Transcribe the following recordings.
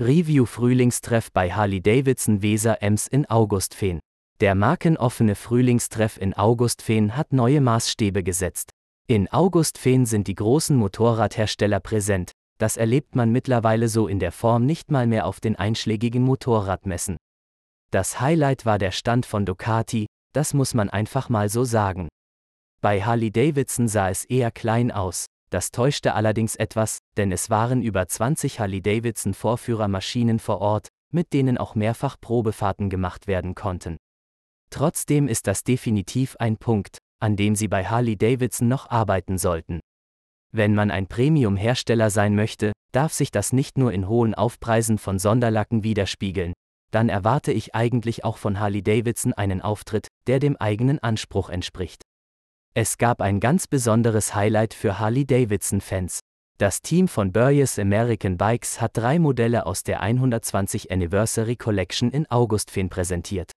Review Frühlingstreff bei Harley-Davidson Weser Ems in Augustfehn. Der markenoffene Frühlingstreff in Augustfehn hat neue Maßstäbe gesetzt. In Augustfehn sind die großen Motorradhersteller präsent. Das erlebt man mittlerweile so in der Form nicht mal mehr auf den einschlägigen Motorradmessen. Das Highlight war der Stand von Ducati, das muss man einfach mal so sagen. Bei Harley-Davidson sah es eher klein aus, das täuschte allerdings etwas, denn es waren über 20 Harley-Davidson Vorführermaschinen vor Ort, mit denen auch mehrfach Probefahrten gemacht werden konnten. Trotzdem ist das definitiv ein Punkt, an dem Sie bei Harley-Davidson noch arbeiten sollten. Wenn man ein Premium-Hersteller sein möchte, darf sich das nicht nur in hohen Aufpreisen von Sonderlacken widerspiegeln, dann erwarte ich eigentlich auch von Harley-Davidson einen Auftritt, der dem eigenen Anspruch entspricht. Es gab ein ganz besonderes Highlight für Harley-Davidson-Fans. Das Team von Burrius American Bikes hat drei Modelle aus der 120 Anniversary Collection in Augustfehn präsentiert.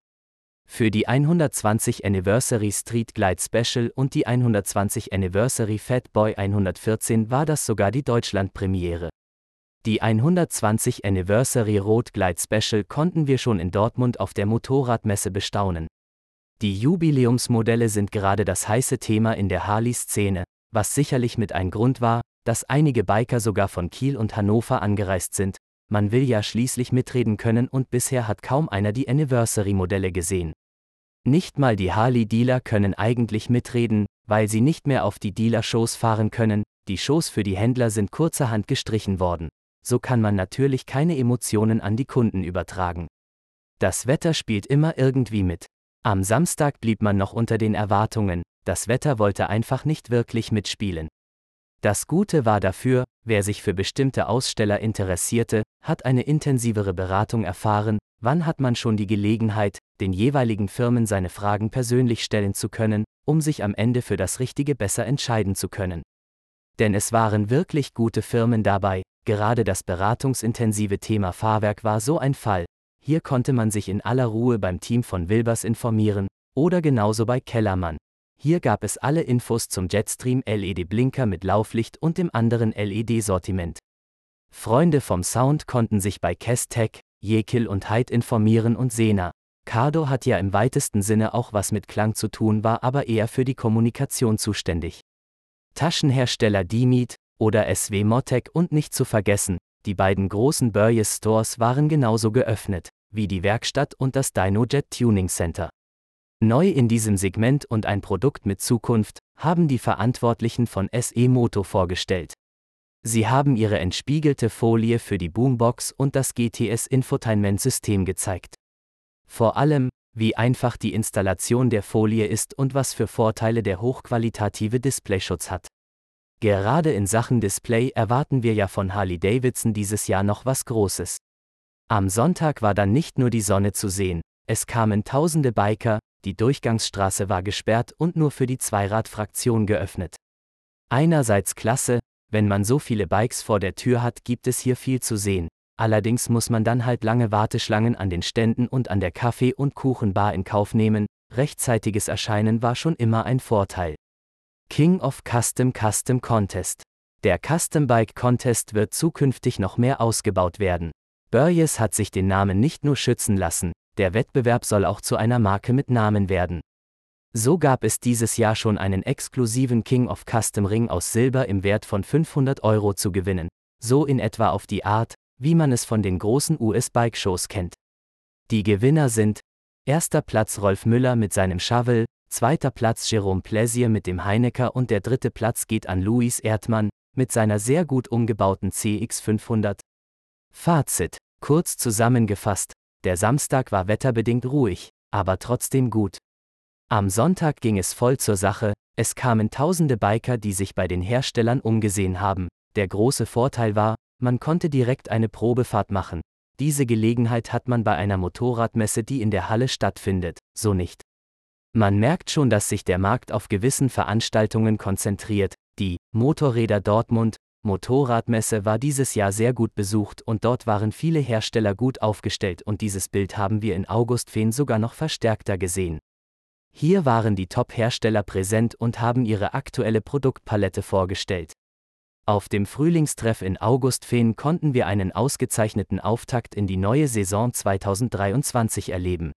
Für die 120 Anniversary Street Glide Special und die 120 Anniversary Fatboy 114 war das sogar die Deutschlandpremiere. Die 120 Anniversary Road Glide Special konnten wir schon in Dortmund auf der Motorradmesse bestaunen. Die Jubiläumsmodelle sind gerade das heiße Thema in der Harley-Szene, was sicherlich mit ein Grund war, dass einige Biker sogar von Kiel und Hannover angereist sind. Man will ja schließlich mitreden können und bisher hat kaum einer die Anniversary-Modelle gesehen. Nicht mal die Harley-Dealer können eigentlich mitreden, weil sie nicht mehr auf die Dealer-Shows fahren können, die Shows für die Händler sind kurzerhand gestrichen worden. So kann man natürlich keine Emotionen an die Kunden übertragen. Das Wetter spielt immer irgendwie mit. Am Samstag blieb man noch unter den Erwartungen, das Wetter wollte einfach nicht wirklich mitspielen. Das Gute war dafür, wer sich für bestimmte Aussteller interessierte, hat eine intensivere Beratung erfahren, wann hat man schon die Gelegenheit, den jeweiligen Firmen seine Fragen persönlich stellen zu können, um sich am Ende für das Richtige besser entscheiden zu können. Denn es waren wirklich gute Firmen dabei, gerade das beratungsintensive Thema Fahrwerk war so ein Fall, hier konnte man sich in aller Ruhe beim Team von Wilbers informieren, oder genauso bei Kellermann. Hier gab es alle Infos zum Jetstream LED-Blinker mit Lauflicht und dem anderen LED-Sortiment. Freunde vom Sound konnten sich bei Kestec, Jekyll und Hyde informieren und Sena. Cardo hat ja im weitesten Sinne auch was mit Klang zu tun, war aber eher für die Kommunikation zuständig. Taschenhersteller Dimit oder SW Motec und nicht zu vergessen, die beiden großen Burgess Stores waren genauso geöffnet, wie die Werkstatt und das DynoJet Tuning Center. Neu in diesem Segment und ein Produkt mit Zukunft, haben die Verantwortlichen von SE Moto vorgestellt. Sie haben ihre entspiegelte Folie für die Boombox und das GTS Infotainment System gezeigt. Vor allem, wie einfach die Installation der Folie ist und was für Vorteile der hochqualitative Displayschutz hat. Gerade in Sachen Display erwarten wir ja von Harley Davidson dieses Jahr noch was Großes. Am Sonntag war dann nicht nur die Sonne zu sehen, es kamen tausende Biker, die Durchgangsstraße war gesperrt und nur für die Zweiradfraktion geöffnet. Einerseits klasse, wenn man so viele Bikes vor der Tür hat, gibt es hier viel zu sehen. Allerdings muss man dann halt lange Warteschlangen an den Ständen und an der Kaffee- und Kuchenbar in Kauf nehmen, rechtzeitiges Erscheinen war schon immer ein Vorteil. King of Custom Custom Contest. Der Custom Bike Contest wird zukünftig noch mehr ausgebaut werden. Burgess hat sich den Namen nicht nur schützen lassen, der Wettbewerb soll auch zu einer Marke mit Namen werden. So gab es dieses Jahr schon einen exklusiven King of Custom Ring aus Silber im Wert von 500 Euro zu gewinnen, so in etwa auf die Art, wie man es von den großen US-Bike-Shows kennt. Die Gewinner sind Erster Platz Rolf Müller mit seinem Shovel, zweiter Platz Jerome Pläsier mit dem Heinecker und der dritte Platz geht an Luis Erdmann mit seiner sehr gut umgebauten CX500. Fazit, kurz zusammengefasst, der Samstag war wetterbedingt ruhig, aber trotzdem gut. Am Sonntag ging es voll zur Sache, es kamen tausende Biker, die sich bei den Herstellern umgesehen haben. Der große Vorteil war, man konnte direkt eine Probefahrt machen. Diese Gelegenheit hat man bei einer Motorradmesse, die in der Halle stattfindet, so nicht. Man merkt schon, dass sich der Markt auf gewissen Veranstaltungen konzentriert. Die Motorräder Dortmund Motorradmesse war dieses Jahr sehr gut besucht und dort waren viele Hersteller gut aufgestellt und dieses Bild haben wir in Augustfehn sogar noch verstärkter gesehen. Hier waren die Top-Hersteller präsent und haben ihre aktuelle Produktpalette vorgestellt. Auf dem Frühlingstreff in Augustfehn konnten wir einen ausgezeichneten Auftakt in die neue Saison 2023 erleben.